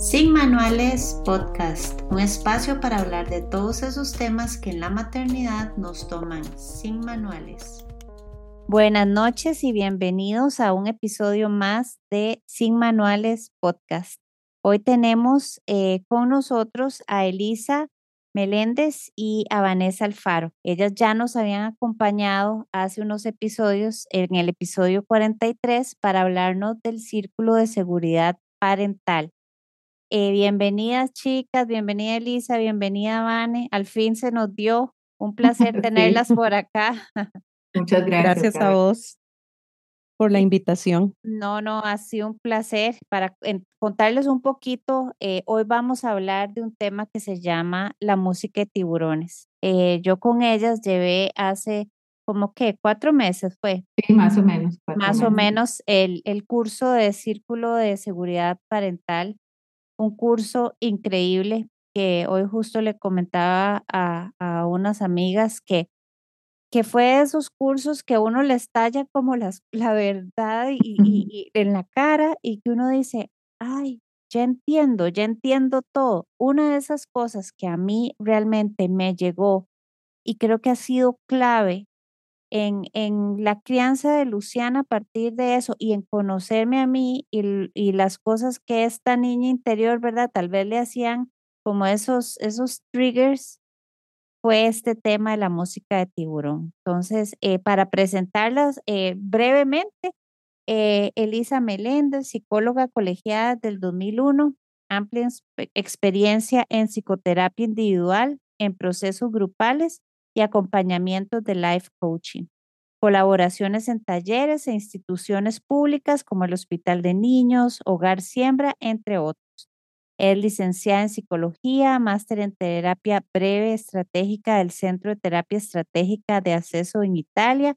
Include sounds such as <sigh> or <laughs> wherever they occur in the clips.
Sin Manuales Podcast, un espacio para hablar de todos esos temas que en la maternidad nos toman sin manuales. Buenas noches y bienvenidos a un episodio más de Sin Manuales Podcast. Hoy tenemos eh, con nosotros a Elisa Meléndez y a Vanessa Alfaro. Ellas ya nos habían acompañado hace unos episodios, en el episodio 43, para hablarnos del Círculo de Seguridad Parental. Eh, bienvenidas chicas, bienvenida Elisa, bienvenida Vane. Al fin se nos dio un <laughs> placer tenerlas por acá. <laughs> Muchas gracias. Gracias a vos por la invitación. No, no, ha sido un placer. Para contarles un poquito, eh, hoy vamos a hablar de un tema que se llama la música de tiburones. Eh, yo con ellas llevé hace como que cuatro meses fue. Sí, más o menos. Más o menos el, el curso de Círculo de Seguridad Parental un curso increíble que hoy justo le comentaba a, unas amigas que, que fue de esos cursos que uno le estalla como las, <laughs> la verdad y, en la cara y que uno dice, ay, ya entiendo, ya entiendo todo. Una de esas cosas que a mí realmente me llegó y creo que ha sido clave en, en, la crianza de Luciana a partir de eso y en conocerme a mí y, y, las cosas que esta niña interior, ¿verdad? Tal vez le hacían como esos, esos triggers, fue este tema de la música de tiburón. Entonces, eh, para presentarlas eh, brevemente, eh, Elisa Meléndez, psicóloga colegiada del 2001, amplia experiencia en psicoterapia individual, en procesos grupales y acompañamientos de life coaching. Colaboraciones en talleres e instituciones públicas como el Hospital de Niños, Hogar Siembra, entre otros. Es licenciada en psicología, máster en terapia breve estratégica del Centro de Terapia Estratégica de Acceso en Italia,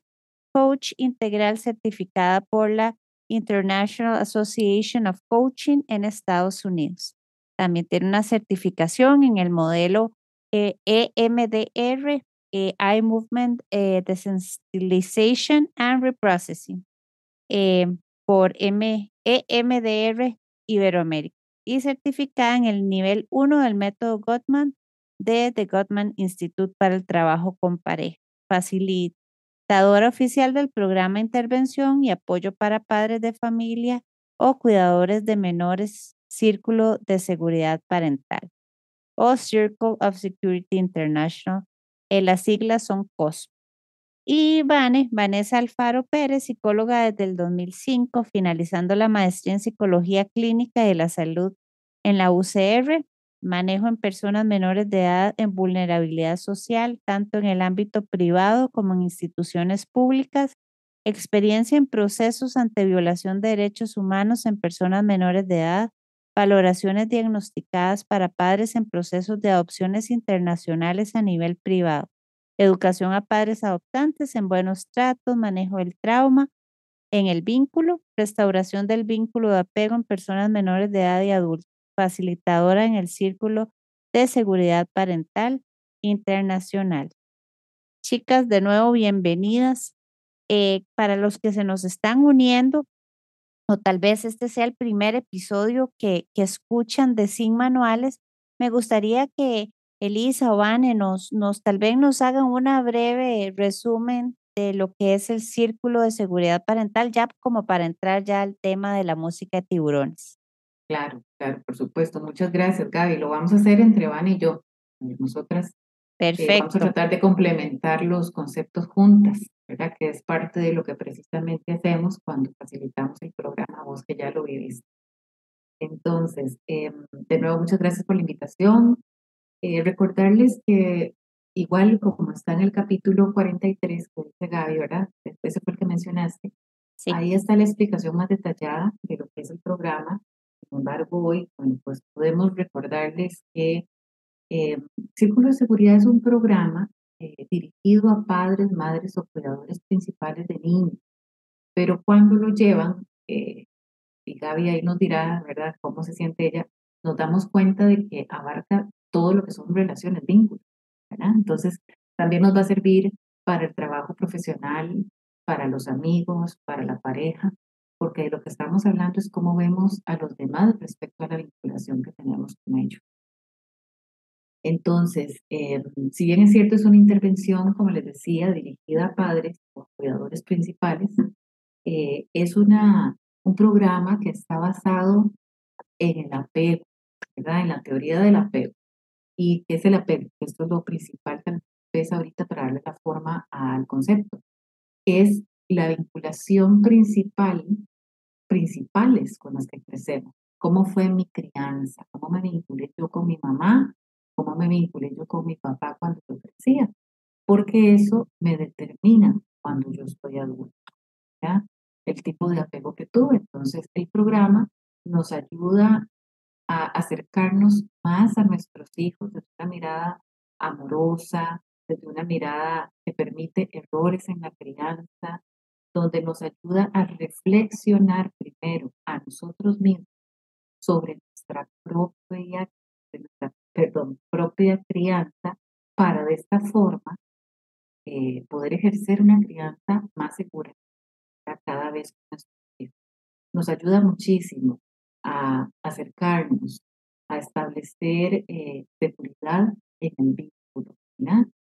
coach integral certificada por la International Association of Coaching en Estados Unidos. También tiene una certificación en el modelo EMDR eh, Eye Movement eh, Desensitization and Reprocessing eh, por M EMDR Iberoamérica y certificada en el nivel 1 del método Gottman de The Gottman Institute para el Trabajo con Pareja, facilitadora oficial del programa Intervención y Apoyo para Padres de Familia o Cuidadores de Menores Círculo de Seguridad Parental o Circle of Security International eh, las siglas son COS. Y Vane, Vanessa Alfaro Pérez, psicóloga desde el 2005, finalizando la maestría en Psicología Clínica de la Salud en la UCR, manejo en personas menores de edad en vulnerabilidad social, tanto en el ámbito privado como en instituciones públicas, experiencia en procesos ante violación de derechos humanos en personas menores de edad, valoraciones diagnosticadas para padres en procesos de adopciones internacionales a nivel privado, educación a padres adoptantes en buenos tratos, manejo del trauma en el vínculo, restauración del vínculo de apego en personas menores de edad y adultos, facilitadora en el círculo de seguridad parental internacional. Chicas, de nuevo, bienvenidas. Eh, para los que se nos están uniendo, o tal vez este sea el primer episodio que, que escuchan de Sin Manuales, me gustaría que Elisa o Vane nos, nos tal vez nos hagan una breve resumen de lo que es el círculo de seguridad parental, ya como para entrar ya al tema de la música de tiburones. Claro, claro, por supuesto. Muchas gracias, Gaby. Lo vamos a hacer entre Vane y yo. Nosotras Perfecto. Eh, vamos a tratar de complementar los conceptos juntas. ¿verdad? Que es parte de lo que precisamente hacemos cuando facilitamos el programa, vos que ya lo viviste. Entonces, em, de nuevo, muchas gracias por la invitación. Eh, recordarles que igual como está en el capítulo 43 que dice Gaby, ¿verdad? Ese fue el que mencionaste. Sí. Ahí está la explicación más detallada de lo que es el programa. Sin embargo, hoy, bueno, pues podemos recordarles que eh, Círculo de Seguridad es un programa eh, dirigido a padres, madres o cuidadores principales de niños. Pero cuando lo llevan, eh, y Gaby ahí nos dirá, ¿verdad?, cómo se siente ella, nos damos cuenta de que abarca todo lo que son relaciones, vínculos, ¿verdad? Entonces, también nos va a servir para el trabajo profesional, para los amigos, para la pareja, porque lo que estamos hablando es cómo vemos a los demás respecto a la vinculación que tenemos con ellos. Entonces, eh, si bien es cierto, es una intervención, como les decía, dirigida a padres o cuidadores principales, eh, es una, un programa que está basado en el apego, ¿verdad? En la teoría del apego. ¿Y qué es el apego? Esto es lo principal que ves ahorita para darle la forma al concepto. Es la vinculación principal, principales con las que crecemos. ¿Cómo fue mi crianza? ¿Cómo me vinculé yo con mi mamá? ¿Cómo me vinculé yo con mi papá cuando yo crecía? Porque eso me determina cuando yo estoy adulto. ¿ya? El tipo de apego que tuve. Entonces, el programa nos ayuda a acercarnos más a nuestros hijos desde una mirada amorosa, desde una mirada que permite errores en la crianza, donde nos ayuda a reflexionar primero a nosotros mismos sobre nuestra propia, perdón, propia crianza para de esta forma eh, poder ejercer una crianza más segura cada vez. Nos ayuda muchísimo a acercarnos, a establecer eh, seguridad en el vínculo.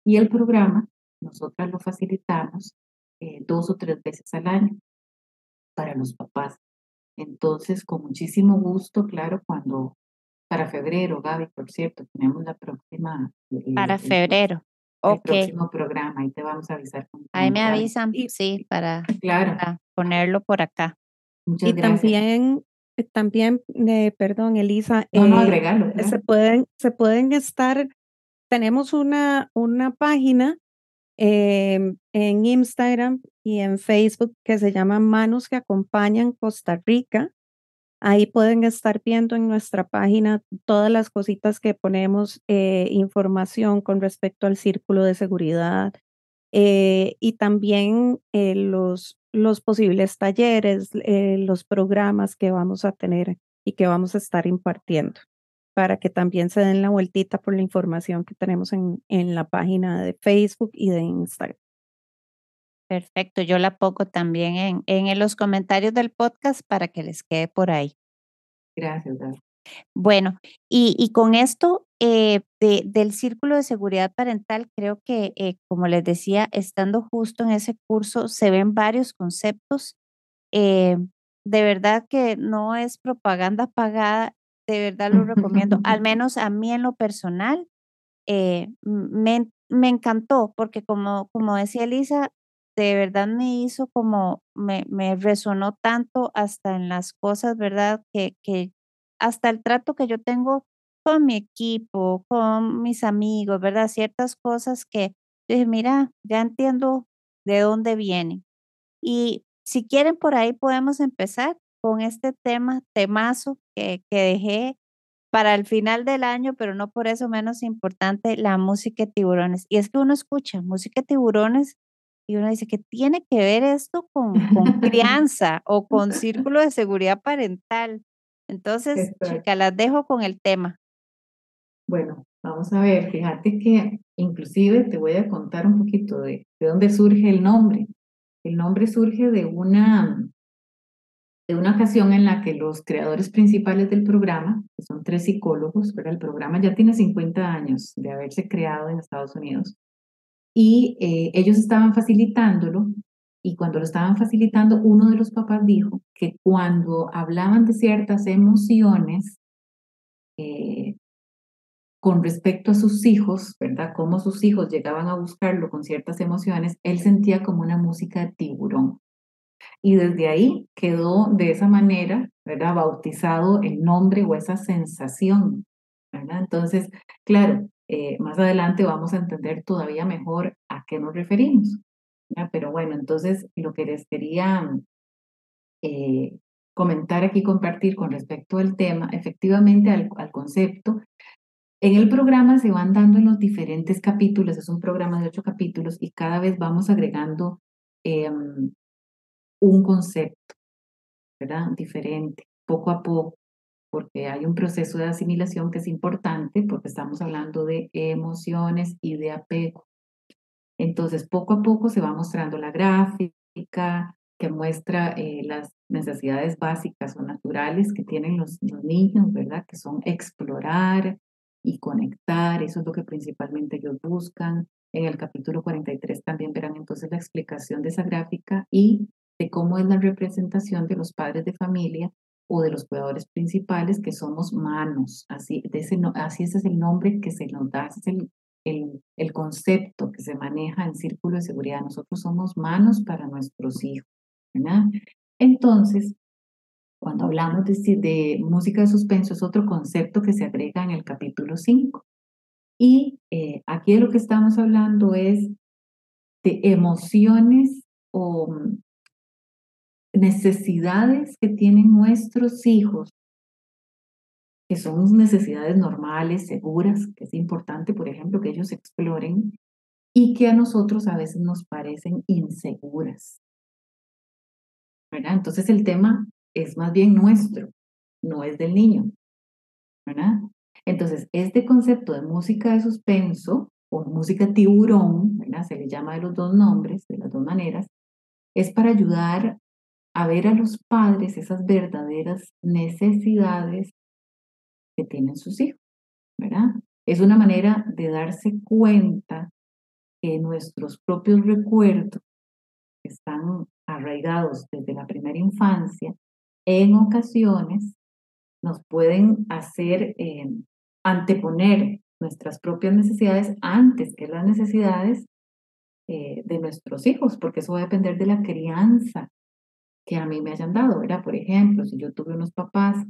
Y el programa, nosotras lo facilitamos eh, dos o tres veces al año para los papás. Entonces, con muchísimo gusto, claro, cuando para febrero, Gaby, por cierto, tenemos la próxima. Eh, para febrero. El próximo programa, ahí te vamos a avisar. Ahí me avisan, sí, para, <clears throat> claro. ponerlo por acá. Muchas y también, eh, también, perdón, Elisa, no, agregarlo, se pueden, se pueden estar, tenemos una, una página en Instagram y en Facebook que se llama Manos que Acompañan Costa Rica. Ahí pueden estar viendo en nuestra página todas las cositas que ponemos, eh, información con respecto al círculo de seguridad eh, y también eh, los, posibles talleres, los programas que vamos a tener y que vamos a estar impartiendo para que también se den la vueltita por la información que tenemos en, en la página de Facebook y de Instagram. Perfecto, yo la pongo también en, en los comentarios del podcast para que les quede por ahí. Gracias. Bueno, y, y con esto eh, de, del círculo de seguridad parental, creo que, eh, como les decía, estando justo en ese curso, se ven varios conceptos. Eh, de verdad que no es propaganda pagada, de verdad lo recomiendo, al <laughs> menos a mí en lo personal, me, me, encantó porque como, como decía Elisa, de verdad me hizo como, me, me resonó tanto hasta en las cosas, ¿verdad? Que, que hasta el trato que yo tengo con mi equipo, con mis amigos, ¿verdad? Ciertas cosas que dije, mira, ya entiendo de dónde vienen. Y si quieren, por ahí podemos empezar con este tema, temazo que, que dejé para el final del año, pero no por eso menos importante, la música de tiburones. Y es que uno escucha música de tiburones y uno dice que tiene que ver esto con, con <laughs> crianza o con <laughs> círculo de seguridad parental. Entonces, chica, las dejo con el tema. Bueno, vamos a ver, fíjate que inclusive te voy a contar un poquito de, de dónde surge el nombre. El nombre surge de una de una ocasión en la que los creadores principales del programa, que son tres psicólogos, pero el programa ya tiene 50 años de haberse creado en Estados Unidos, y eh, ellos estaban facilitándolo, y cuando lo estaban facilitando, uno de los papás dijo que cuando hablaban de ciertas emociones, eh, con respecto a sus hijos, ¿verdad? Cómo sus hijos llegaban a buscarlo con ciertas emociones, él sentía como una música de tiburón. Y desde ahí quedó de esa manera, ¿verdad? Bautizado el nombre o esa sensación, ¿verdad? Entonces, claro, eh, más adelante vamos a entender todavía mejor a qué nos referimos. Pero bueno, entonces lo que les quería eh, comentar aquí, compartir con respecto al tema, efectivamente al, concepto. En el programa se van dando en los diferentes capítulos, es un programa de ocho capítulos y cada vez vamos agregando eh, un concepto, ¿verdad? Diferente, poco a poco, porque hay un proceso de asimilación que es importante porque estamos hablando de emociones y de apego. Entonces, poco a poco se va mostrando la gráfica, que muestra eh, las necesidades básicas o naturales que tienen los, los niños, ¿verdad? Que son explorar y conectar, eso es lo que principalmente ellos buscan. En el capítulo 43 también verán entonces la explicación de esa gráfica y de cómo es la representación de los padres de familia o de los cuidadores principales, que somos manos. Así, de ese, así ese es el nombre que se nos da, ese es el, el, el concepto que se maneja en círculo de seguridad. Nosotros somos manos para nuestros hijos. ¿verdad? Entonces, cuando hablamos de, de, música de suspenso, es otro concepto que se agrega en el capítulo 5. Y eh, aquí de lo que estamos hablando es de emociones o mm, necesidades que tienen nuestros hijos, que son necesidades normales, seguras, que es importante, por ejemplo, que ellos exploren, y que a nosotros a veces nos parecen inseguras. ¿verdad? Entonces el tema es más bien nuestro, no es del niño. Entonces, este concepto de música de suspenso o música tiburón, se le llama de los dos nombres, de las dos maneras, es para ayudar a ver a los padres esas verdaderas necesidades que tienen sus hijos, ¿verdad? Es una manera de darse cuenta que nuestros propios recuerdos están arraigados desde la primera infancia, en ocasiones nos pueden hacer eh, anteponer nuestras propias necesidades antes que las necesidades eh, de nuestros hijos, porque eso va a depender de la crianza que a mí me hayan dado, ¿verdad? Por ejemplo, si yo tuve unos papás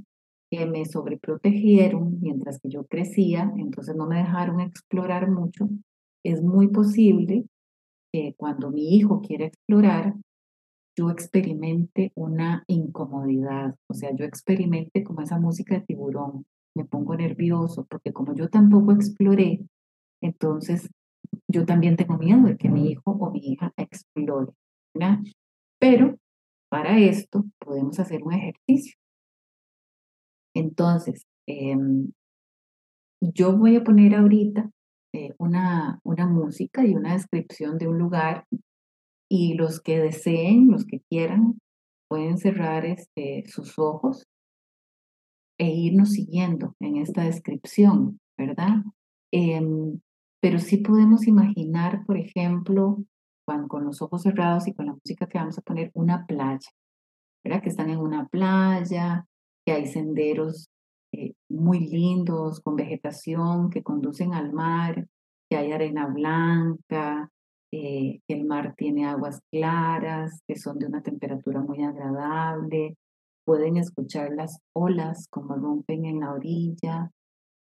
que me sobreprotegieron mientras que yo crecía, entonces no me dejaron explorar mucho, es muy posible que cuando mi hijo quiera explorar, yo experimente una incomodidad, o sea, yo experimente como esa música de tiburón, me pongo nervioso, porque como yo tampoco exploré, entonces yo también tengo miedo de que mi hijo o mi hija explore, ¿verdad? Pero para esto podemos hacer un ejercicio. Entonces, em, yo voy a poner ahorita eh, una, una música y una descripción de un lugar y los que deseen, los que quieran, pueden cerrar este, sus ojos e irnos siguiendo en esta descripción, ¿verdad? Em, pero sí podemos imaginar, por ejemplo, con los ojos cerrados y con la música que vamos a poner, una playa, ¿verdad? Que están en una playa, que hay senderos eh, muy lindos, con vegetación que conducen al mar, que hay arena blanca, eh, que el mar tiene aguas claras, que son de una temperatura muy agradable, pueden escuchar las olas como rompen en la orilla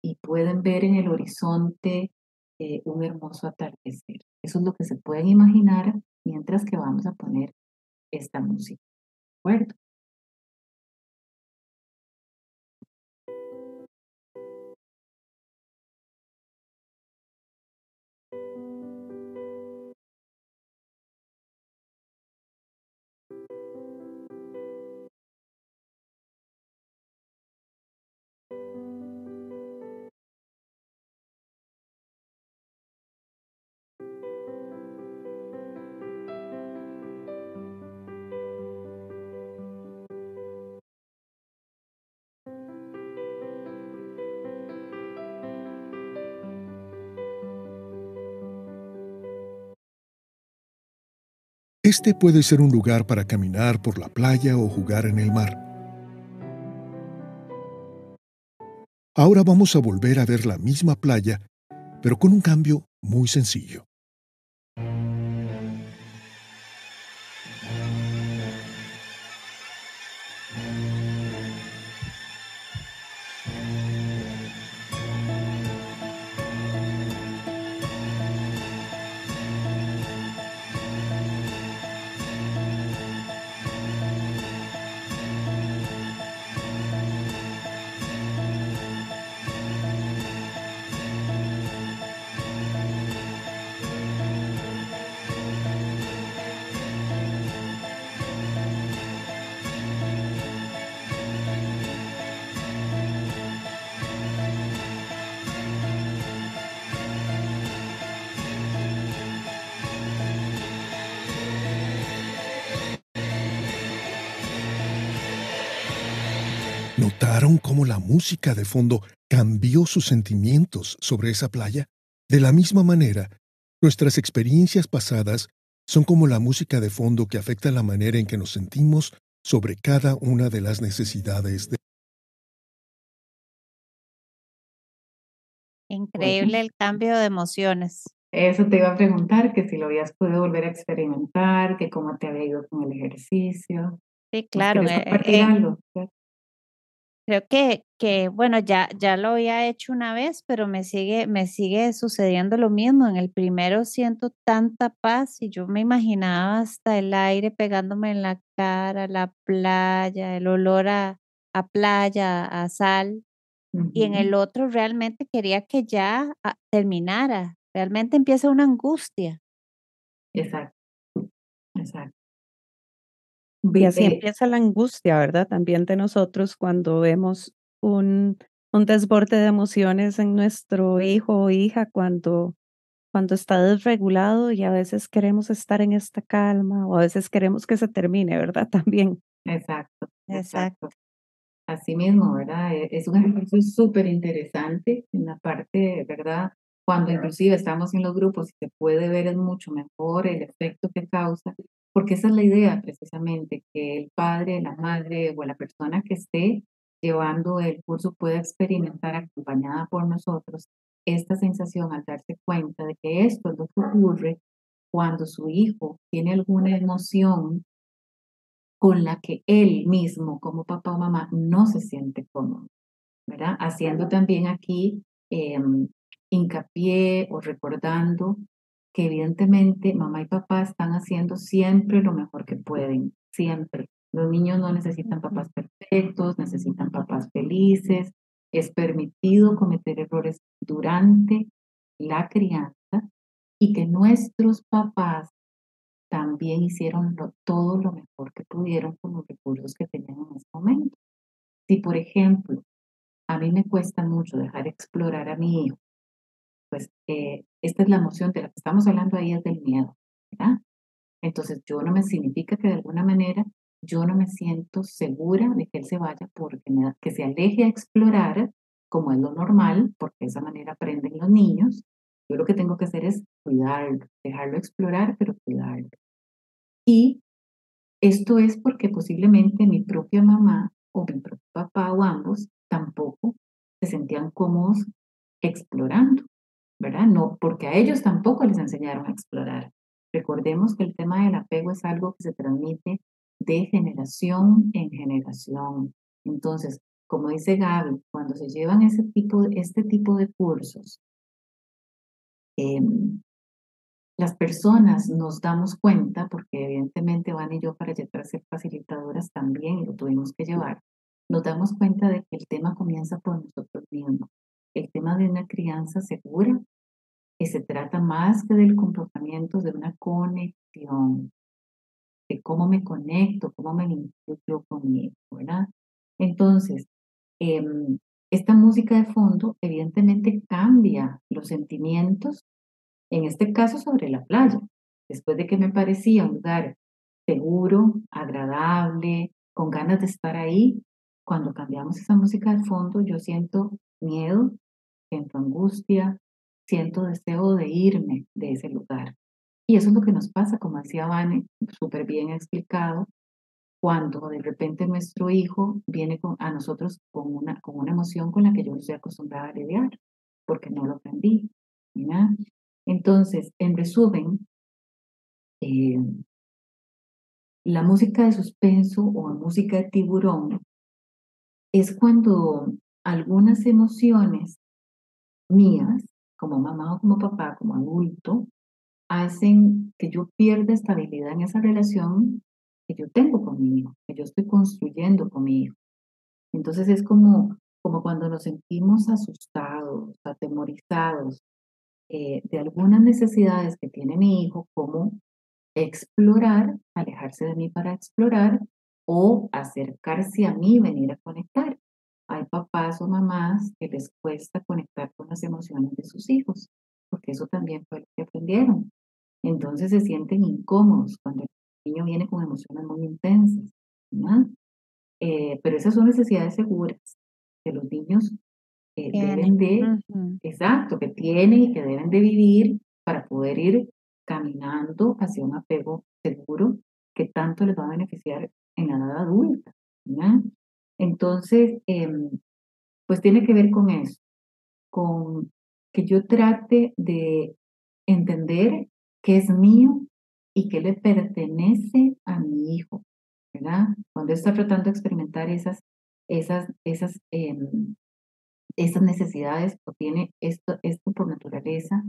y pueden ver en el horizonte eh, un hermoso atardecer. Eso es lo que se pueden imaginar mientras que vamos a poner esta música. ¿De acuerdo? Este puede ser un lugar para caminar por la playa o jugar en el mar. Ahora vamos a volver a ver la misma playa, pero con un cambio muy sencillo. ¿Notaron cómo la música de fondo cambió sus sentimientos sobre esa playa? De la misma manera, nuestras experiencias pasadas son como la música de fondo que afecta la manera en que nos sentimos sobre cada una de las necesidades de... Increíble el cambio de emociones. Eso te iba a preguntar, que si lo habías podido volver a experimentar, que cómo te había ido con el ejercicio. Sí, claro. Eh, eh, algo? Creo que, que, bueno, ya, ya lo había hecho una vez, pero me sigue, me sigue sucediendo lo mismo. En el primero siento tanta paz y yo me imaginaba hasta el aire pegándome en la cara, la playa, el olor a, a playa, a sal. Y en el otro realmente quería que ya ah, terminara. Realmente empieza una angustia. Exacto, exacto. Y así empieza la angustia, ¿verdad? También de nosotros cuando vemos un, un desborde de emociones en nuestro hijo o hija cuando, cuando está desregulado y a veces queremos estar en esta calma o a veces queremos que se termine, ¿verdad? <laughs> También. Exacto, exacto. Así mismo, ¿verdad? E, es un ejercicio súper interesante en la parte, ¿verdad? Cuando inclusive estamos en los grupos y se puede ver es mucho mejor el efecto que causa porque esa es la idea precisamente, que el padre, la madre o la persona que esté llevando el curso pueda experimentar acompañada por nosotros esta sensación al darse cuenta de que esto es lo que ocurre cuando su hijo tiene alguna emoción con la que él mismo, como papá o mamá, no se siente cómodo, ¿verdad? Haciendo también aquí em, hincapié o recordando que evidentemente mamá y papá están haciendo siempre lo mejor que pueden, siempre. Los niños no necesitan papás perfectos, necesitan papás felices. Es permitido cometer errores durante la crianza y que nuestros papás también hicieron todo lo mejor que pudieron con los recursos que tenían en ese momento. Si, por ejemplo, a mí me cuesta mucho dejar explorar a mi hijo pues eh, esta es la emoción de la que estamos hablando ahí, es del miedo, ¿verdad? Entonces yo no me significa que de alguna manera yo no me siento segura de que él se vaya porque que se aleje a explorar como es lo normal, porque de esa manera aprenden los niños. Yo lo que tengo que hacer es cuidarlo, dejarlo explorar, pero cuidarlo. Y esto es porque posiblemente mi propia mamá o mi propio papá o ambos tampoco se sentían cómodos explorando. ¿Verdad? No, porque a ellos tampoco les enseñaron a explorar. Recordemos que el tema del apego es algo que se transmite de generación en generación. Entonces, como dice Gaby, cuando se llevan ese tipo, este tipo de cursos, em, las personas nos damos cuenta, porque evidentemente Van y yo para llegar a ser facilitadoras también lo tuvimos que llevar, nos damos cuenta de que el tema comienza por nosotros mismos el tema de una crianza segura, que se trata más que del comportamiento de una conexión, de cómo me conecto, cómo me vincula conmigo, ¿verdad? Entonces, em, esta música de fondo evidentemente cambia los sentimientos, en este caso sobre la playa, después de que me parecía un lugar seguro, agradable, con ganas de estar ahí, cuando cambiamos esa música de fondo, yo siento miedo, siento angustia, siento deseo de irme de ese lugar. Y eso es lo que nos pasa, como decía Vane, súper bien explicado, cuando de repente nuestro hijo viene con, a nosotros con una, con una emoción con la que yo no estoy acostumbrada a lidiar, porque no lo aprendí. Entonces, en resumen, eh, la música de suspenso o música de tiburón es cuando algunas emociones mías, como mamá o como papá, como adulto, hacen que yo pierda estabilidad en esa relación que yo tengo con mi hijo, que yo estoy construyendo con mi hijo. Entonces es como, como cuando nos sentimos asustados, atemorizados eh, de algunas necesidades que tiene mi hijo, como explorar, alejarse de mí para explorar o acercarse a mí, venir a conectar hay papás o mamás que les cuesta conectar con las emociones de sus hijos, porque eso también fue lo que aprendieron. Entonces se sienten incómodos cuando el niño viene con emociones muy intensas. Eh, pero esas son necesidades seguras que los niños eh, deben de, exacto, que tienen y que deben de vivir para poder ir caminando hacia un apego seguro que tanto les va a beneficiar en la edad adulta. Entonces, em, pues tiene que ver con eso, con que yo trate de entender qué es mío y qué le pertenece a mi hijo, ¿verdad? Cuando está tratando de experimentar esas, esas, esas, em, esas necesidades o tiene esto, esto por naturaleza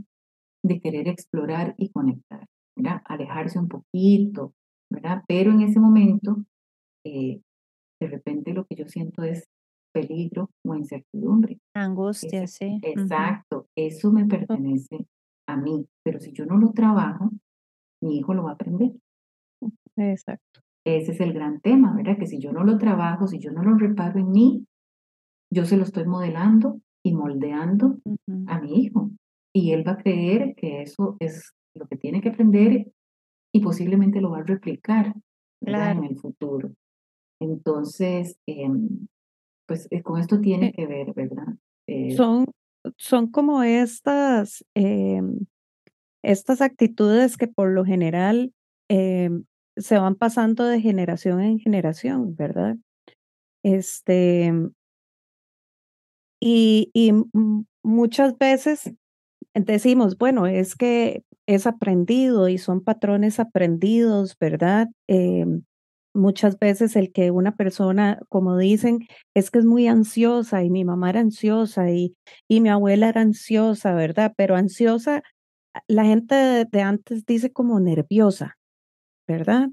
de querer explorar y conectar, ¿verdad? Alejarse un poquito, ¿verdad? Pero en ese momento, eh, de repente lo que yo siento es peligro o incertidumbre. Angustia, sí. Exacto, eso me pertenece a mí, pero si yo no lo trabajo, mi hijo lo va a aprender. Exacto. Ese es el gran tema, ¿verdad? Que si yo no lo trabajo, si yo no lo reparo en mí, yo se lo estoy modelando y moldeando a mi hijo. Y él va a creer que eso es lo que tiene que aprender y posiblemente lo va a replicar en el futuro. Entonces, em, pues eh, con esto tiene eh que ver, ¿verdad? Eh son, son como estas, em, estas actitudes que por lo general em, se van pasando de generación en generación, ¿verdad? Este, y, y muchas veces decimos, bueno, es que es aprendido y son patrones aprendidos, ¿verdad? Muchas veces el que una persona, como dicen, es que es muy ansiosa y mi mamá era ansiosa y, y mi abuela era ansiosa, ¿verdad? Pero ansiosa, la gente de, antes dice como nerviosa, ¿verdad?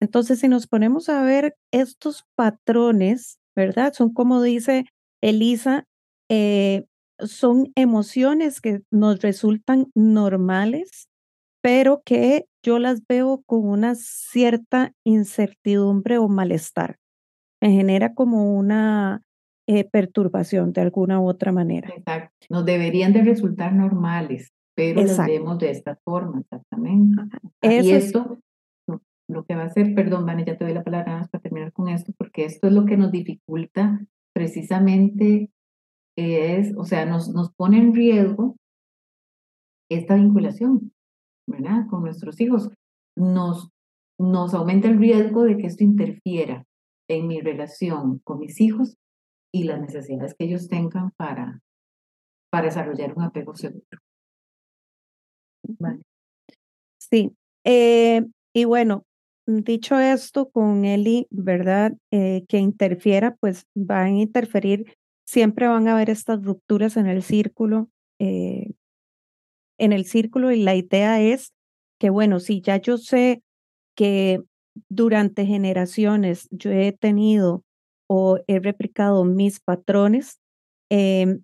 Entonces, si nos ponemos a ver estos patrones, ¿verdad? Son como dice Elisa, eh, son emociones que nos resultan normales, pero que yo las veo con una cierta incertidumbre o malestar. Me genera como una eh, perturbación de alguna u otra manera. Exacto. Nos deberían de resultar normales, pero las vemos de esta forma, exactamente. y esto, lo que va a hacer, perdón, Vane, ya te doy la palabra para terminar con esto, porque esto es lo que nos dificulta precisamente es, o sea, nos, nos pone en riesgo esta vinculación, ¿verdad? Con nuestros hijos. Nos, nos aumenta el riesgo de que esto interfiera en mi relación con mis hijos y las necesidades que ellos tengan para, para desarrollar un apego seguro. Vale. Sí. Eh, y bueno, dicho esto, con Eli, ¿verdad? Eh, que interfiera, pues va a interferir siempre van a haber estas rupturas en el círculo, eh, en el círculo y la idea es que, bueno, si ya yo sé que durante generaciones yo he tenido o he replicado mis patrones, em,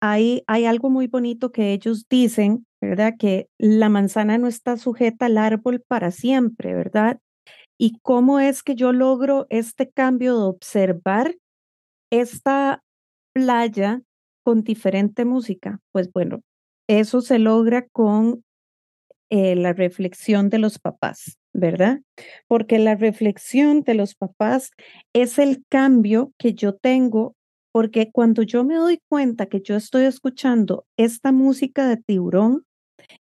hay, hay algo muy bonito que ellos dicen, ¿verdad? Que la manzana no está sujeta al árbol para siempre, ¿verdad? Y cómo es que yo logro este cambio de observar esta playa con diferente música? Pues bueno, eso se logra con eh, la reflexión de los papás, ¿verdad? Porque la reflexión de los papás es el cambio que yo tengo, porque cuando yo me doy cuenta que yo estoy escuchando esta música de tiburón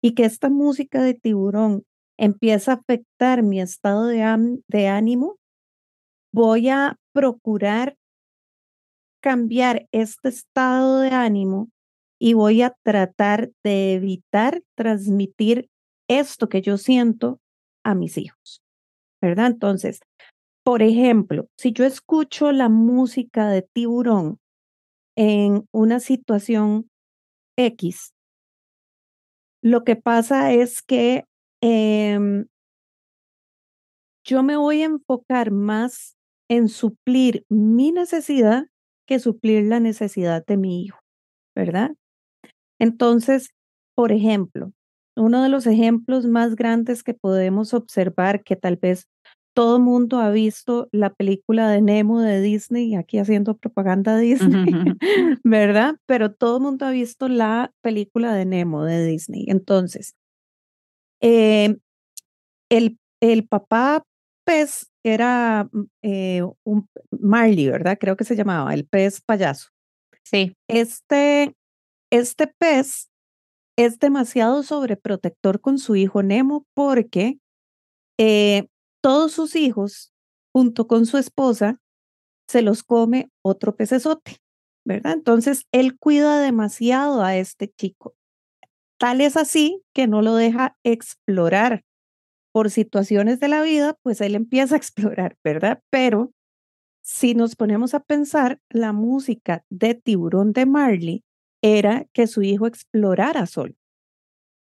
y que esta música de tiburón empieza a afectar mi estado de, de ánimo, voy a procurar cambiar este estado de ánimo y voy a tratar de evitar transmitir esto que yo siento a mis hijos, ¿verdad? Entonces, por ejemplo, si yo escucho la música de tiburón en una situación X, lo que pasa es que em, yo me voy a enfocar más en suplir mi necesidad que suplir la necesidad de mi hijo, ¿verdad? Entonces, por ejemplo, uno de los ejemplos más grandes que podemos observar, que tal vez todo el mundo ha visto la película de Nemo de Disney, aquí haciendo propaganda Disney, <laughs> ¿verdad? Pero todo el mundo ha visto la película de Nemo de Disney. Entonces, eh, el, el papá pez era mm, eh, un Marley, ¿verdad? Creo que se llamaba el pez payaso. Sí. Este, este pez es demasiado sobreprotector con su hijo Nemo porque eh, todos sus hijos, junto con su esposa, se los come otro pecesote, ¿verdad? Entonces, él cuida demasiado a este chico. Tal es así que no lo deja explorar. Por situaciones de la vida, pues él empieza a explorar, ¿verdad? Pero si nos ponemos a pensar, la música de Tiburón de Marley era que su hijo explorara solo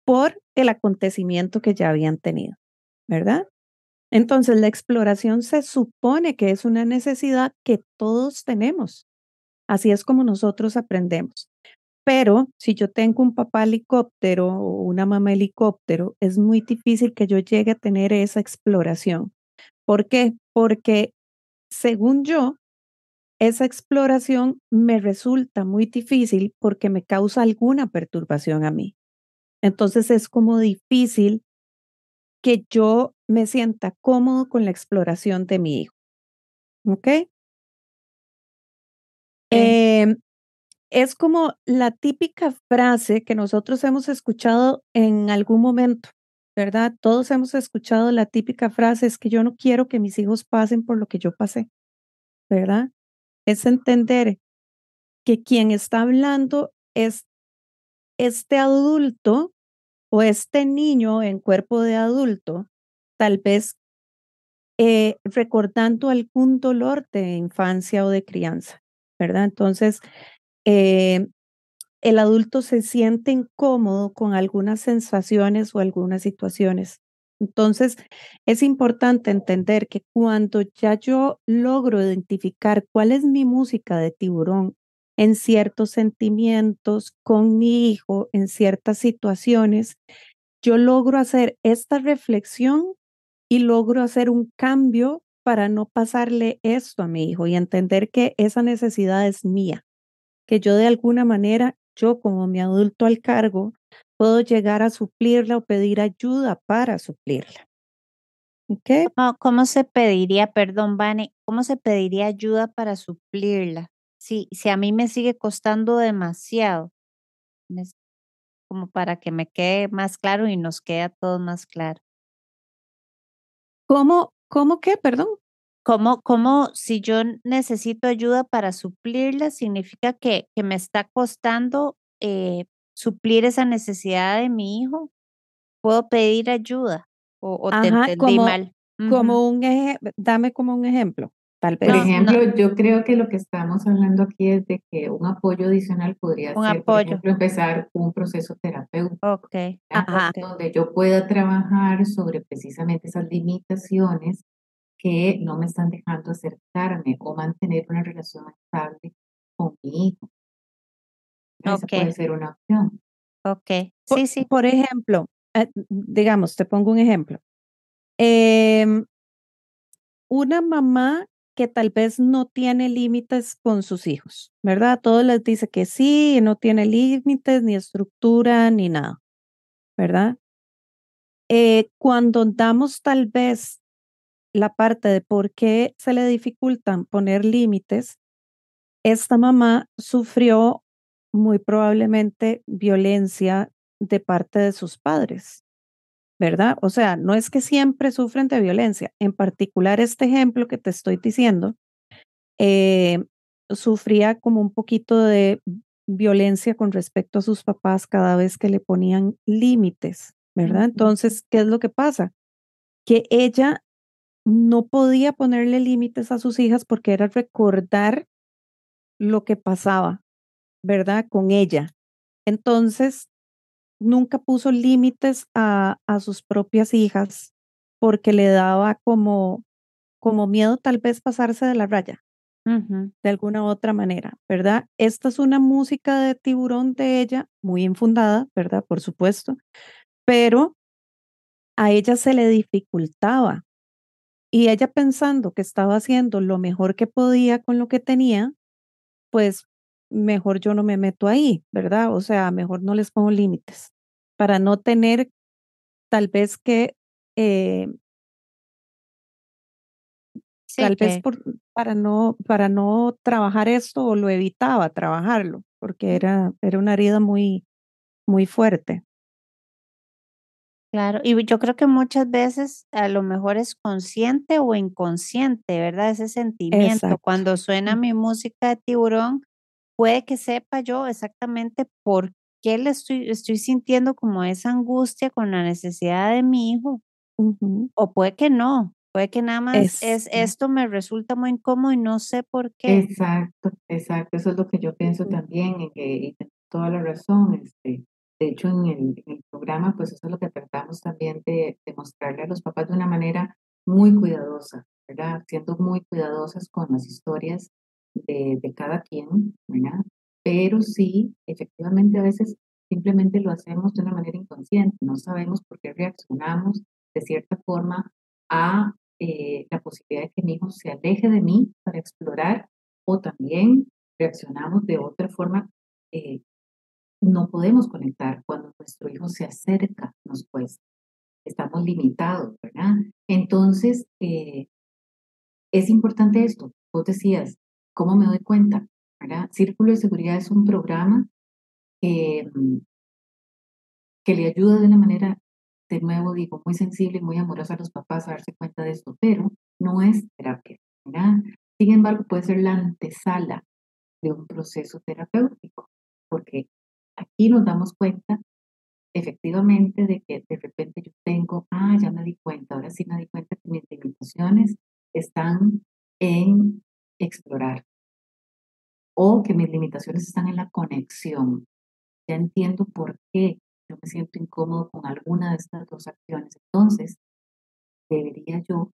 por el acontecimiento que ya habían tenido, ¿verdad? Entonces, la exploración se supone que es una necesidad que todos tenemos. Así es como nosotros aprendemos. Pero si yo tengo un papá helicóptero o una mamá helicóptero, es muy difícil que yo llegue a tener esa exploración. ¿Por qué? Porque según yo, esa exploración me resulta muy difícil porque me causa alguna perturbación a mí. Entonces es como difícil que yo me sienta cómodo con la exploración de mi hijo. ¿Ok? Em, es como la típica frase que nosotros hemos escuchado en algún momento, ¿verdad? Todos hemos escuchado la típica frase, es que yo no quiero que mis hijos pasen por lo que yo pasé, ¿verdad? Es entender que quien está hablando es este adulto o este niño en cuerpo de adulto, tal vez eh, recordando algún dolor de infancia o de crianza, ¿verdad? Entonces, eh, el adulto se siente incómodo con algunas sensaciones o algunas situaciones. Entonces, es importante entender que cuando ya yo logro identificar cuál es mi música de tiburón en ciertos sentimientos con mi hijo, en ciertas situaciones, yo logro hacer esta reflexión y logro hacer un cambio para no pasarle esto a mi hijo y entender que esa necesidad es mía, que yo de alguna manera, yo como mi adulto al cargo, puedo llegar a suplirla o pedir ayuda para suplirla. ¿Okay? ¿Cómo, se pediría, perdón, Vane, cómo se pediría ayuda para suplirla? si, si a mí me sigue costando demasiado, como para que me quede más claro y nos quede a todos más claro. ¿Cómo, cómo qué, perdón? ¿Cómo, cómo si yo necesito ayuda para suplirla, significa que, que me está costando eh, suplir esa necesidad de mi hijo? ¿Puedo pedir ayuda? ¿O, te entendí mal? Como un dame como un ejemplo. Por ejemplo, yo creo que lo que estamos hablando aquí es de que un apoyo adicional podría ser, por ejemplo, empezar un proceso terapéutico. Okay. Donde yo pueda trabajar sobre precisamente esas limitaciones que no me están dejando acercarme o mantener una relación estable con mi hijo. Esa puede ser una opción. Ok, sí, sí. Por ejemplo, eh, digamos, te pongo un ejemplo. Em, una mamá que tal vez no tiene límites con sus hijos, ¿verdad? Todos les dice que sí, no tiene límites, ni estructura, ni nada, ¿verdad? Eh, cuando damos tal vez la parte de por qué se le dificultan poner límites, esta mamá sufrió muy probablemente violencia de parte de sus padres, ¿verdad? O sea, no es que siempre sufren de violencia. En particular, este ejemplo que te estoy diciendo, eh, sufría como un poquito de violencia con respecto a sus papás cada vez que le ponían límites, ¿verdad? Entonces, ¿qué es lo que pasa? Que ella no podía ponerle límites a sus hijas porque era recordar lo que pasaba, ¿verdad? Con ella. Entonces, nunca puso límites a, a sus propias hijas porque le daba como, como miedo tal vez pasarse de la raya, de alguna u otra manera, ¿verdad? Esta es una música de tiburón de ella, muy infundada, ¿verdad? Por supuesto, pero a ella se le dificultaba. Y ella pensando que estaba haciendo lo mejor que podía con lo que tenía, pues mejor yo no me meto ahí, ¿verdad? O sea, mejor no les pongo límites para no tener tal vez que eh, Tal vez por, para, no, para no trabajar esto o lo evitaba trabajarlo, porque era, era una herida muy, muy fuerte. Claro, y yo creo que muchas veces a lo mejor es consciente o inconsciente, ¿verdad? Ese sentimiento. Cuando suena mi música de tiburón, puede que sepa yo exactamente por qué le estoy, estoy sintiendo como esa angustia con la necesidad de mi hijo. O puede que no, puede que nada más es, esto me resulta muy incómodo y no sé por qué. Exacto, exacto. Eso es lo que yo pienso también, en que y toda la razón. Este, de hecho, en el, programa, pues eso es lo que tratamos también de, mostrarle a los papás de una manera muy cuidadosa, ¿verdad? Siendo muy cuidadosas con las historias de, cada quien, ¿verdad? Pero sí, efectivamente, a veces simplemente lo hacemos de una manera inconsciente, no sabemos por qué reaccionamos de cierta forma a eh, la posibilidad de que mi hijo se aleje de mí para explorar o también reaccionamos de otra forma eh, no podemos conectar cuando nuestro hijo se acerca, nos cuesta. Estamos limitados, ¿verdad? Entonces, eh, es importante esto. Vos decías, ¿cómo me doy cuenta? Círculo de Seguridad es un programa que le ayuda de una manera, de nuevo digo, muy sensible y muy amorosa a los papás a darse cuenta de esto, pero no es terapia. Sin embargo, puede ser la antesala de un proceso terapéutico, porque aquí nos damos cuenta efectivamente de que de repente yo tengo, ah, ya me di cuenta, ahora sí me di cuenta que mis limitaciones están en explorar o que mis limitaciones están en la conexión. Ya entiendo por qué yo me siento incómodo con alguna de estas dos acciones. Entonces, debería yo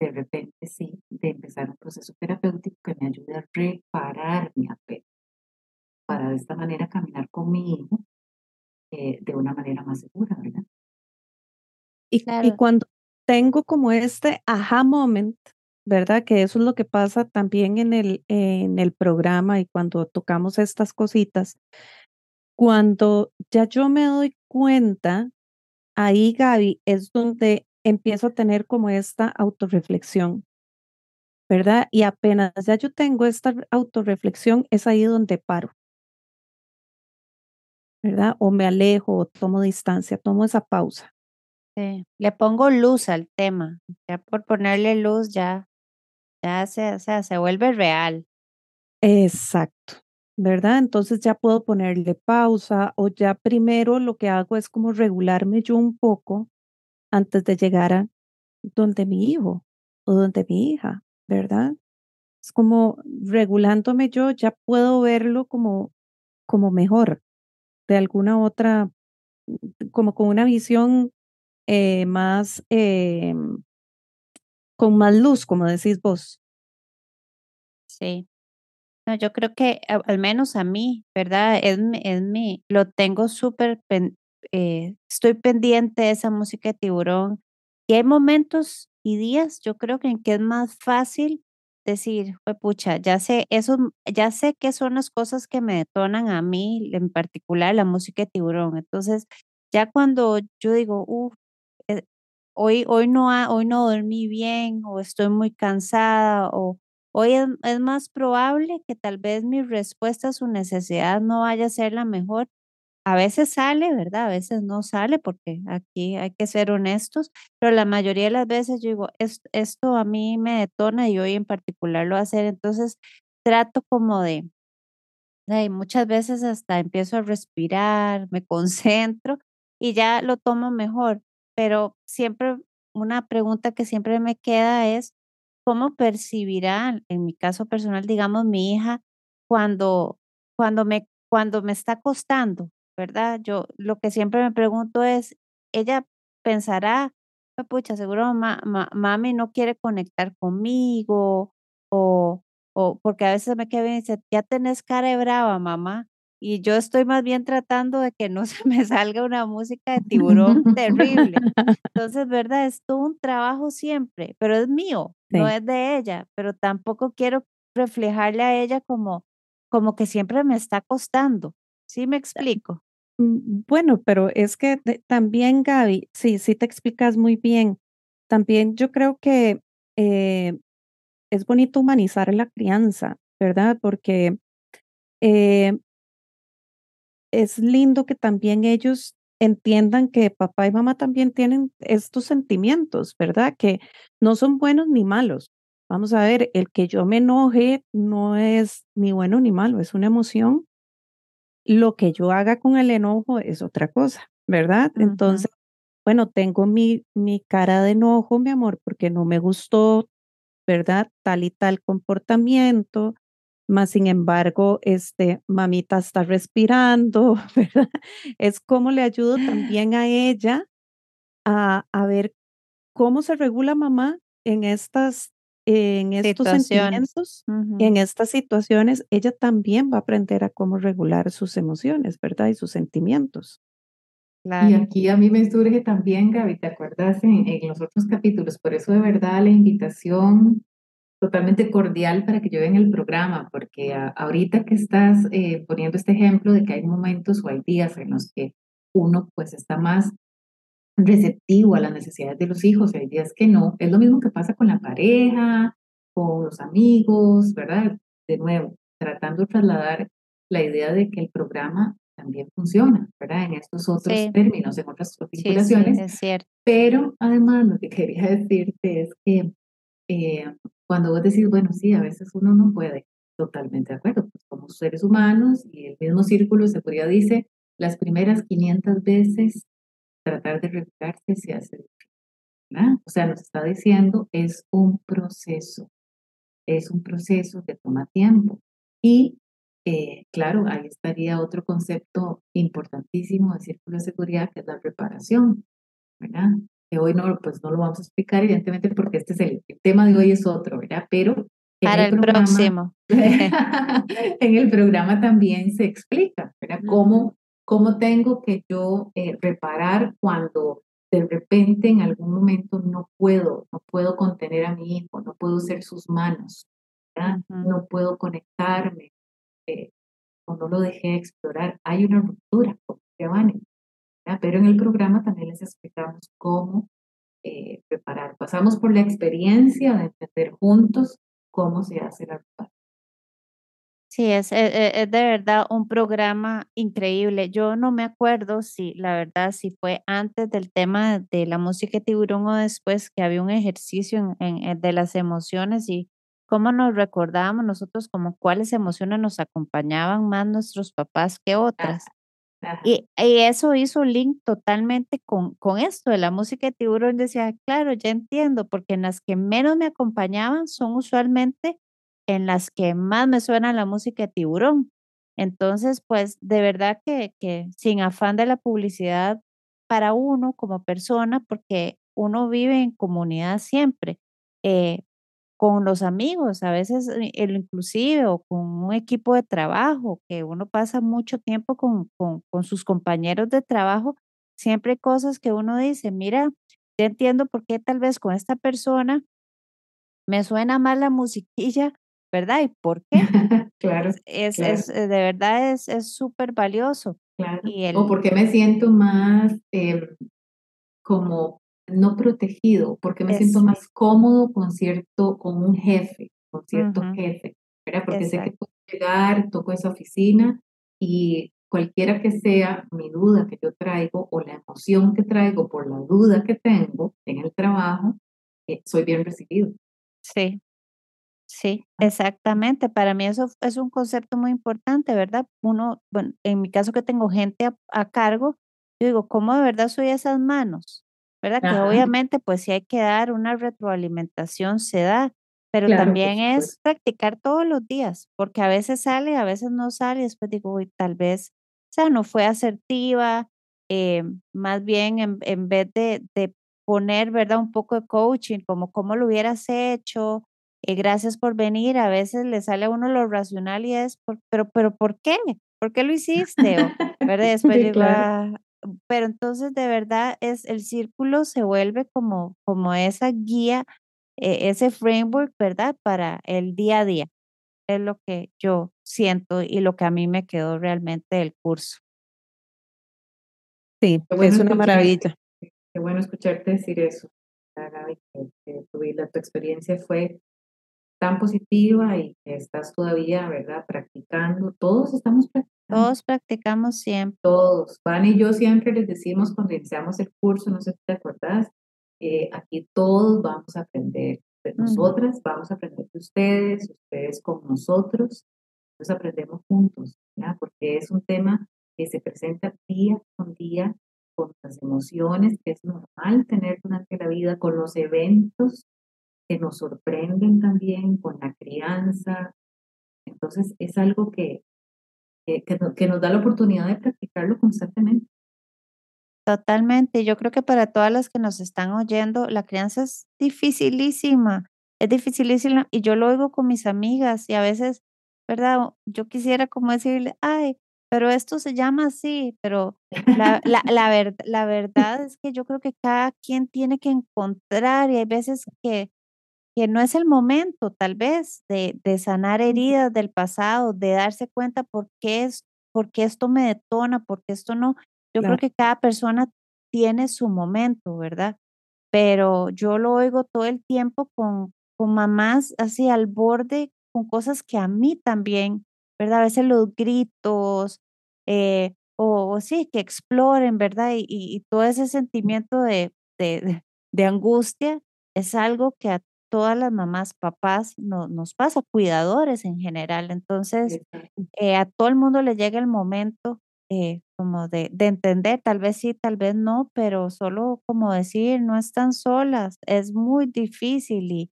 de repente sí de empezar un proceso terapéutico que me ayude a reparar mi apego para de esta manera caminar con mi hijo eh, de una manera más segura, ¿verdad? Y, y cuando tengo como este aha moment, ¿verdad? Que eso es lo que pasa también en el, en el programa y cuando tocamos estas cositas. Cuando ya yo me doy cuenta, ahí Gaby es donde empiezo a tener como esta autorreflexión, ¿verdad? Y apenas ya yo tengo esta autorreflexión, es ahí donde paro. ¿verdad? O me alejo o tomo distancia, tomo esa pausa. Sí, le pongo luz al tema, ya por ponerle luz ya, ya se, o sea, se vuelve real. Exacto, ¿verdad? Entonces ya puedo ponerle pausa o ya primero lo que hago es como regularme yo un poco antes de llegar a donde mi hijo o donde mi hija, ¿verdad? Es como regulándome yo, ya puedo verlo como, como mejor, de alguna otra, como con una visión eh, más, eh, con más luz, como decís vos. Sí. No, yo creo que al menos a mí, ¿verdad? Es, es mi, lo tengo súper, eh, estoy pendiente de esa música de tiburón. Y hay momentos y días, yo creo que en que es más fácil decir, pucha, ya sé, eso, ya sé qué son las cosas que me detonan a mí, en particular la música de tiburón. Entonces, ya cuando yo digo, uff, hoy, hoy, no hoy no dormí bien, o estoy muy cansada, o hoy es, más probable que tal vez mi respuesta a su necesidad no vaya a ser la mejor. A veces sale, ¿verdad? A veces no sale porque aquí hay que ser honestos, pero la mayoría de las veces yo digo, esto, a mí me detona y hoy en particular lo va hacer, entonces trato como de, muchas veces hasta empiezo a respirar, me concentro y ya lo tomo mejor, pero siempre una pregunta que siempre me queda es, ¿cómo percibirá, en mi caso personal, digamos, mi hija cuando, cuando, me, cuando me está costando? ¿verdad? Yo lo que siempre me pregunto es, ella pensará, ah, pucha, seguro mami no quiere conectar conmigo o, o porque a veces me queda bien y dice, ya tenés cara brava, mamá. Y yo estoy más bien tratando de que no <laughs> se me salga una música de tiburón terrible. <laughs> Entonces, ¿verdad? Es todo un trabajo siempre, pero es mío, no es de ella, pero tampoco quiero reflejarle a ella como, como que siempre me está costando. ¿Sí me explico? Mm, bueno, pero es que también, Gaby, sí, sí te explicas muy bien. También yo creo que eh, es bonito humanizar la crianza, ¿verdad? Porque eh, es lindo que también ellos entiendan que papá y mamá también tienen estos sentimientos, ¿verdad? Que no son buenos ni malos. Vamos a ver, el que yo me enoje no es ni bueno ni malo, es una emoción. Lo que yo haga con el enojo es otra cosa, ¿verdad? Entonces, bueno, tengo mi, mi cara de enojo, mi amor, porque no me gustó, ¿verdad? Tal y tal comportamiento, más sin embargo, este, mamita está respirando, <laughs> ¿verdad? Es como le ayudo también a ella a, a ver cómo se regula mamá en estas en estos sentimientos, en estas situaciones, ella también va a aprender a cómo regular sus emociones, ¿verdad? Y sus sentimientos. Y aquí a mí me surge también, Gaby, ¿te acuerdas en, en, los otros capítulos? Por eso de verdad la invitación totalmente cordial para que yo en el programa, porque ahorita que estás eh, poniendo este ejemplo de que hay momentos o hay días en los que uno pues está más receptivo a las necesidades de los hijos, hay días que no, es lo mismo que pasa con la pareja, con los amigos, ¿verdad? De nuevo, tratando de trasladar la idea de que el programa también funciona, ¿verdad? En estos otros términos, en otras configuraciones. es cierto. Pero además lo que quería <laughs> decirte es que eh, cuando vos decís, bueno, sí, a veces uno no puede, totalmente de acuerdo, pues somos seres humanos y el mismo círculo de seguridad dice, las primeras 500 veces tratar de regularse se hace difícil, O sea, nos está diciendo, es un proceso, es un proceso que toma tiempo. Y eh, claro, ahí estaría otro concepto importantísimo del círculo de seguridad, que es la reparación, ¿verdad? Que hoy no, pues no lo vamos a explicar, evidentemente, porque este es el, tema de hoy es otro, ¿verdad? Pero para el, próximo. <laughs> en el programa también se explica, ¿verdad? Cómo, cómo tengo que yo eh, reparar cuando de repente en algún momento no puedo, no puedo contener a mi hijo, no puedo ser sus manos, ¿verdad? No puedo conectarme, eh, o no lo dejé explorar. Hay una ruptura, como se pero en el programa también les explicamos cómo eh, preparar. Pasamos por la experiencia de entender juntos cómo se hace la preparación. Sí, es, e, e, es, de verdad un programa increíble. Yo no me acuerdo si, la verdad, si fue antes del tema de la música de tiburón o después que había un ejercicio en, de las emociones y cómo nos recordábamos nosotros como cuáles emociones nos acompañaban más nuestros papás que otras. Y, eso hizo link totalmente con, con esto de la música de tiburón. Decía, claro, ya entiendo, porque en las que menos me acompañaban son usualmente en las que más me suena la música de tiburón. Entonces, pues de verdad que, que sin afán de la publicidad para uno como persona, porque uno vive en comunidad siempre, eh, con los amigos, a veces eh, inclusive o con un equipo de trabajo, que uno pasa mucho tiempo con, con, con sus compañeros de trabajo, siempre hay cosas que uno dice, mira, ya entiendo por qué tal vez con esta persona me suena más la musiquilla, ¿verdad? ¿Y por qué? <laughs> claro. Es, es, eh, de verdad es súper valioso. Claro. Y el, o porque me siento más eh, como no protegido, porque me siento más cómodo con cierto, con un jefe, con cierto jefe, ¿verdad? Porque sé que puedo llegar, toco esa oficina y cualquiera que sea mi duda que yo traigo o la emoción que traigo por la duda que tengo en el trabajo, eh, soy bien recibido. Sí, sí, exactamente. Para mí eso es un concepto muy importante, ¿verdad? Uno, bueno, en mi caso que tengo gente a, a cargo, yo digo, ¿cómo de verdad soy esas manos? ¿Verdad? Que obviamente pues si hay que dar una retroalimentación, se da, pero también es practicar todos los días, porque a veces sale, a veces no sale, y después digo, uy, tal vez, o sea, no fue asertiva, eh, más bien en, en vez de, de, poner, ¿verdad? Un poco de coaching, como cómo lo hubieras hecho, eh, gracias por venir, a veces le sale a uno lo racional y es, pero, pero, ¿por qué? ¿Por qué lo <laughs> hiciste? O, ¿verdad? Después digo, ah, pero entonces de verdad es el círculo se vuelve como, como esa guía, eh, ese framework, ¿verdad? Para el día a día. Es lo que yo siento y lo que a mí me quedó realmente del curso. Sí, es una maravilla. Qué bueno escucharte decir eso, Gaby, que, tu, tu experiencia fue tan positiva y que estás todavía, ¿verdad? Practicando. Todos estamos practicando. Todos practicamos siempre. Todos. Van y yo siempre les decimos cuando iniciamos el curso, no sé si te acuerdas, eh, aquí todos vamos a aprender de nosotras, vamos a aprender de ustedes, ustedes con nosotros, nos aprendemos juntos, ¿ya? porque es un tema que se presenta día con día con las emociones que es normal tener durante la vida, con los eventos que nos sorprenden también, con la crianza. Entonces es algo que, que, que, nos da la oportunidad de practicarlo constantemente. Totalmente. Yo creo que para todas las que nos están oyendo, la crianza es dificilísima, es dificilísima y yo lo oigo con mis amigas y a veces, ¿verdad? Yo quisiera como decirle, ay, pero esto se llama así, pero la, la, <laughs> la, la verdad es que yo creo que cada quien tiene que encontrar y hay veces que, que no es el momento tal vez de, de sanar heridas del pasado, de darse cuenta por qué, es, por qué esto me detona, por qué esto no. Yo creo que cada persona tiene su momento, ¿verdad? Pero yo lo oigo todo el tiempo con, con mamás así al borde, con cosas que a mí también ¿verdad? A veces los gritos, eh, o, sí, que exploren, ¿verdad? Y, todo ese sentimiento de, de, de, angustia es algo que a todas las mamás, papás no, nos pasa, cuidadores en general. Entonces, eh, a todo el mundo le llega el momento eh, como de, de, entender, tal vez sí, tal vez no, pero solo como decir, no están solas, es muy difícil y,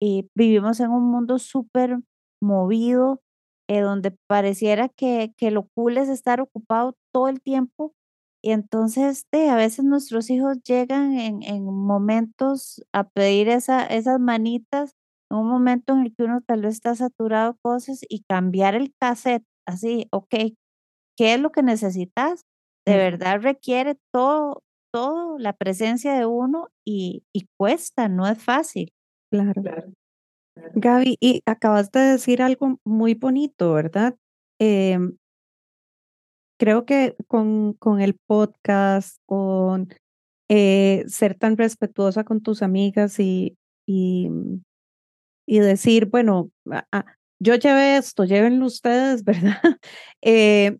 y vivimos en un mundo súper movido eh, donde pareciera que, que lo cool es estar ocupado todo el tiempo. Y entonces a veces nuestros hijos llegan en, en momentos a pedir esa, esas manitas, en un momento en el que uno tal vez está saturado de cosas y cambiar el cassette, así, ok, ¿qué es lo que necesitas? De verdad requiere todo, todo la presencia de uno y, y cuesta, no es fácil. Claro. claro. Gaby, y acabas de decir algo muy bonito, ¿verdad? Em, creo que con, con el podcast, con eh, ser tan respetuosa con tus amigas y, y, y decir, bueno, yo llevé esto, llévenlo ustedes, <laughs> ¿verdad? Eh,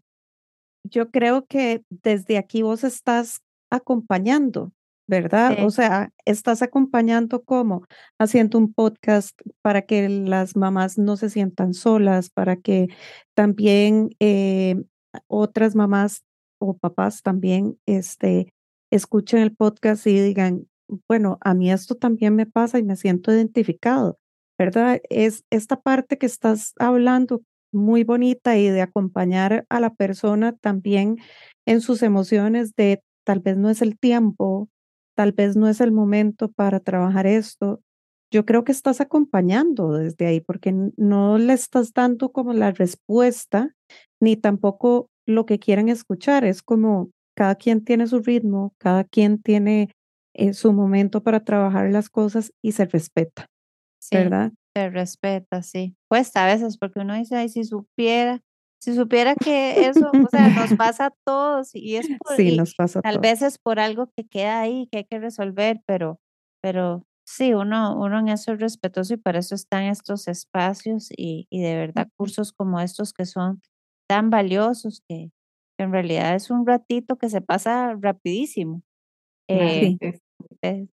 yo creo que desde aquí vos estás acompañando, ¿verdad? O sea, estás acompañando como haciendo un podcast para que las mamás no se sientan solas, para que también eh, otras mamás o papás también este, escuchen el podcast y digan, bueno, a mí esto también me pasa y me siento identificado, ¿verdad? Es esta parte que estás hablando muy bonita y de acompañar a la persona también en sus emociones de tal vez no es el tiempo, tal vez no es el momento para trabajar esto. Yo creo que estás acompañando desde ahí porque no le estás dando como la respuesta ni tampoco lo que quieren escuchar. Es como cada quien tiene su ritmo, cada quien tiene eh, su momento para trabajar las cosas y se respeta, ¿verdad? Se respeta, sí. Cuesta a veces porque uno dice, ay, si supiera, si supiera que eso, o sea, nos <laughs> pasa a todos y es por, sí, nos pasa tal vez es por algo que queda ahí, que hay que resolver, pero, pero sí, uno, uno en eso es respetuoso y para eso están estos espacios y, y de verdad cursos como estos que son tan valiosos que, en realidad es un ratito que se pasa rapidísimo, eh,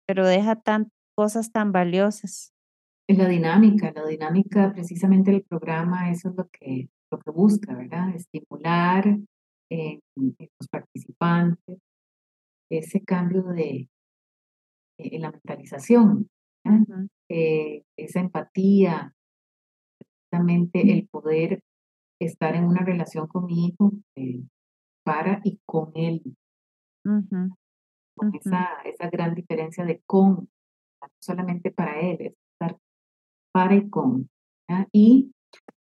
pero deja tan, cosas tan valiosas. En la dinámica, la dinámica precisamente del programa, eso es lo que lo que busca, ¿verdad? Estimular en, los participantes ese cambio de en la mentalización, eh, esa empatía, precisamente el poder estar en una relación con mi hijo eh, para y con él. Con esa, esa gran diferencia de con, no solamente para él, es estar para y con. Y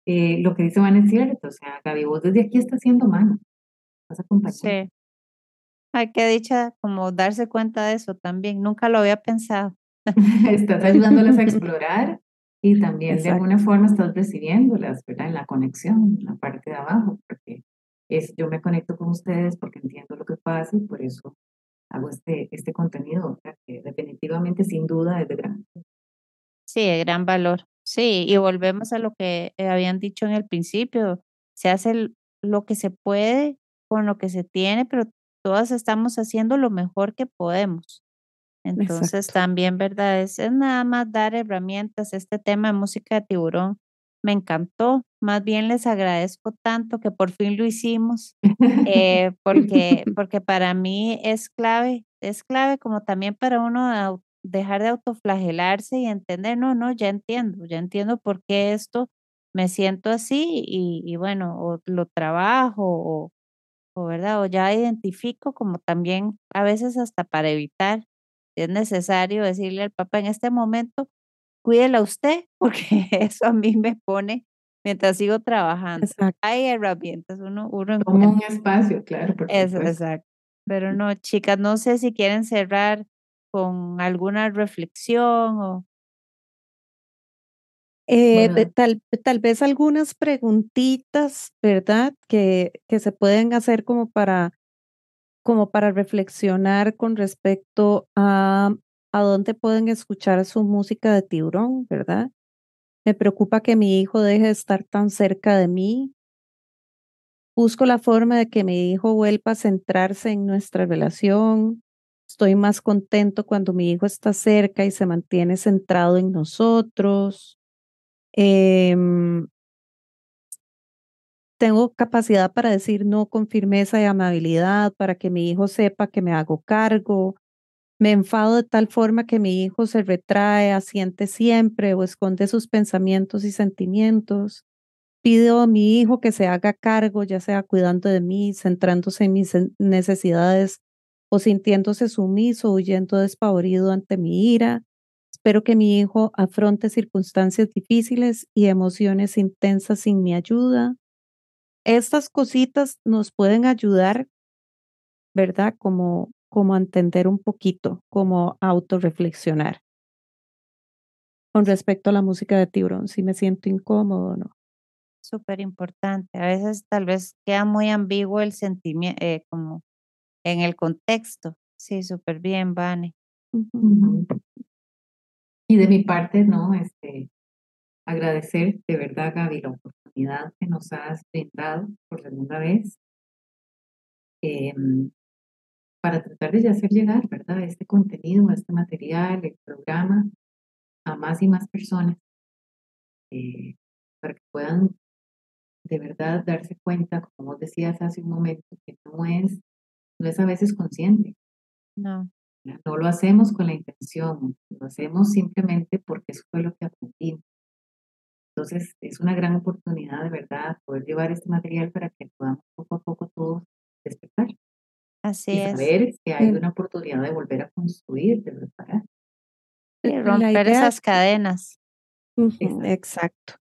eh, lo que dice Van es cierto, o sea, Gaby, vos desde aquí estás haciendo mano, vas acompañando. Sí. Ay, qué dicha como darse cuenta de eso también, nunca lo había pensado. <laughs> estás ayudándolas a <laughs> explorar y también de alguna forma estás recibiéndolas, ¿verdad? En la conexión, en la parte de abajo, porque es, yo me conecto con ustedes porque entiendo lo que pasa y por eso hago este, este contenido, que definitivamente sin duda es de gran. Sí, de gran valor. Sí, y volvemos a lo que eh, habían dicho en el principio, se hace lo que se puede con lo que se tiene, pero todas estamos haciendo lo mejor que podemos. Entonces también, ¿verdad? Es, nada más dar herramientas. Este tema de música de tiburón me encantó. Más bien les agradezco tanto que por fin lo hicimos, eh, porque, <laughs> porque para mí es clave, es clave como también para uno dejar de autoflagelarse y entender, no, no, ya entiendo, ya entiendo por qué esto me siento así y, y bueno, o lo trabajo o, o, ¿verdad? O ya identifico como también a veces hasta para evitar es necesario decirle al papá en este momento, cuídela usted, <laughs> porque eso a mí me pone mientras sigo trabajando. Hay herramientas, uno, uno Como un espacio, claro. Por eso, exacto. Pero no, chicas, no sé si quieren cerrar con alguna reflexión o... Eh, tal, tal vez algunas preguntitas, ¿verdad? Que, que se pueden hacer como para como para reflexionar con respecto a a dónde pueden escuchar su música de tiburón, ¿verdad? Me preocupa que mi hijo deje de estar tan cerca de mí. Busco la forma de que mi hijo vuelva a centrarse en nuestra relación. Estoy más contento cuando mi hijo está cerca y se mantiene centrado en nosotros. Em, tengo capacidad para decir no con firmeza y amabilidad, para que mi hijo sepa que me hago cargo. Me enfado de tal forma que mi hijo se retrae, asiente siempre o esconde sus pensamientos y sentimientos. Pido a mi hijo que se haga cargo, ya sea cuidando de mí, centrándose en mis necesidades o sintiéndose sumiso, huyendo despavorido ante mi ira. Espero que mi hijo afronte circunstancias difíciles y emociones intensas sin mi ayuda. Estas cositas nos pueden ayudar, ¿verdad? Como, como a entender un poquito, como autorreflexionar. Con respecto a la música de tiburón, si me siento incómodo o no. Súper importante. A veces tal vez queda muy ambiguo el sentimiento, eh, como en el contexto. Sí, súper bien, Vane. Y de mi parte, no, este, agradecer de verdad, Gaby, la oportunidad que nos has brindado por segunda vez em, para tratar de hacer llegar, ¿verdad? Este contenido, este material, el programa a más y más personas eh, para que puedan de verdad darse cuenta, como vos decías hace un momento, que no es, no es a veces consciente. No. No lo hacemos con la intención, lo hacemos simplemente porque eso fue lo que aprendimos. Entonces, es una gran oportunidad de verdad poder llevar este material para que podamos poco a poco todos despertar. Así y es. saber que hay una oportunidad de volver a construir, de reparar. Y romper esas cadenas. Exacto.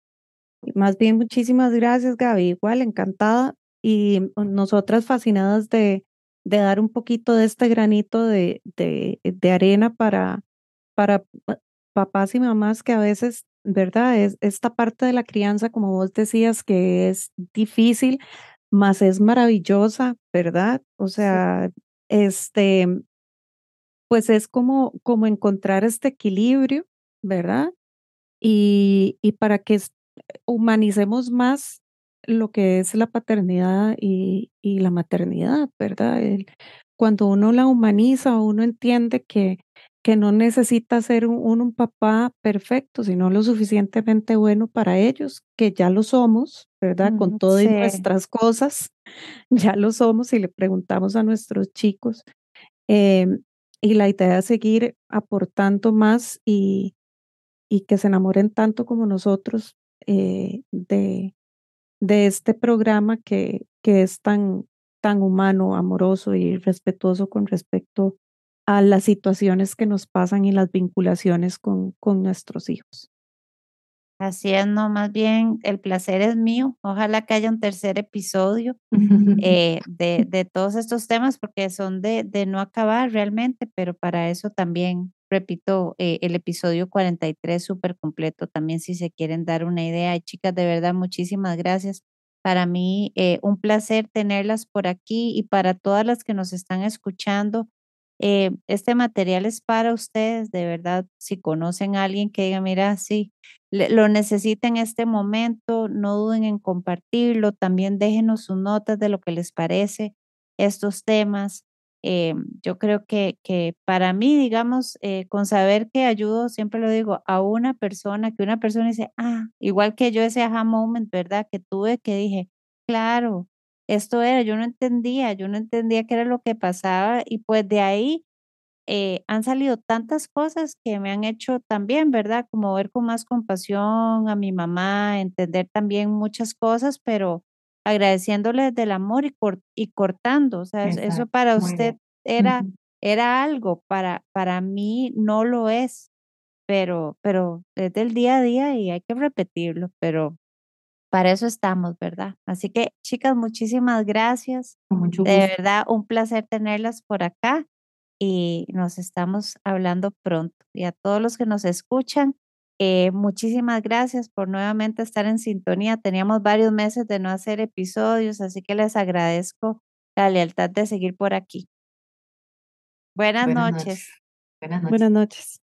Más bien, muchísimas gracias, Gaby. Igual, encantada. Y nosotras fascinadas de, de dar un poquito de este granito de, de, de arena para, para papás y mamás que a veces ¿verdad? Es esta parte de la crianza, como vos decías, que es difícil, más es maravillosa, ¿verdad? O sea, este, pues es como, como encontrar este equilibrio, ¿verdad? Y, y para que humanicemos más lo que es la paternidad y, y la maternidad, ¿verdad? El, cuando uno la humaniza, uno entiende que, que no necesita ser un, un, papá perfecto, sino lo suficientemente bueno para ellos, que ya lo somos, ¿verdad? Con todas nuestras cosas, <laughs> ya lo somos y le preguntamos a nuestros chicos. Em, y la idea es seguir aportando más y, y que se enamoren tanto como nosotros eh, de, de este programa que, que es tan, tan humano, amoroso y respetuoso con respecto a las situaciones que nos pasan y las vinculaciones con, con nuestros hijos. Así es, no, más bien el placer es mío. Ojalá que haya un tercer episodio <laughs> eh, de, de, todos estos temas porque son de, de, no acabar realmente, pero para eso también, repito, eh, el episodio 43 súper completo también si se quieren dar una idea. Chicas, de verdad, muchísimas gracias. Para mí, eh, un placer tenerlas por aquí y para todas las que nos están escuchando Eh, este material es para ustedes, de verdad, si conocen a alguien que diga, mira, sí, lo necesita en este momento, no duden en compartirlo, también déjenos sus notas de lo que les parece estos temas. Eh, yo creo que, que para mí, digamos, eh, con saber que ayudo, siempre lo digo, a una persona, que una persona dice, ah, igual que yo ese aha moment, ¿verdad? Que tuve que dije, claro, esto era, yo no entendía, yo no entendía qué era lo que pasaba y pues de ahí eh, han salido tantas cosas que me han hecho también, ¿verdad? Como ver con más compasión a mi mamá, entender también muchas cosas, pero agradeciéndole del amor y, y cortando, o sea, eso para usted era, era algo, para, para mí no lo es, pero, pero es del día a día y hay que repetirlo, pero para eso estamos, ¿verdad? Así que, chicas, muchísimas gracias. De verdad, un placer tenerlas por acá y nos estamos hablando pronto. Y a todos los que nos escuchan, eh, muchísimas gracias por nuevamente estar en sintonía. Teníamos varios meses de no hacer episodios, así que les agradezco la lealtad de seguir por aquí. Buenas, noches. Buenas noches. Buenas noches.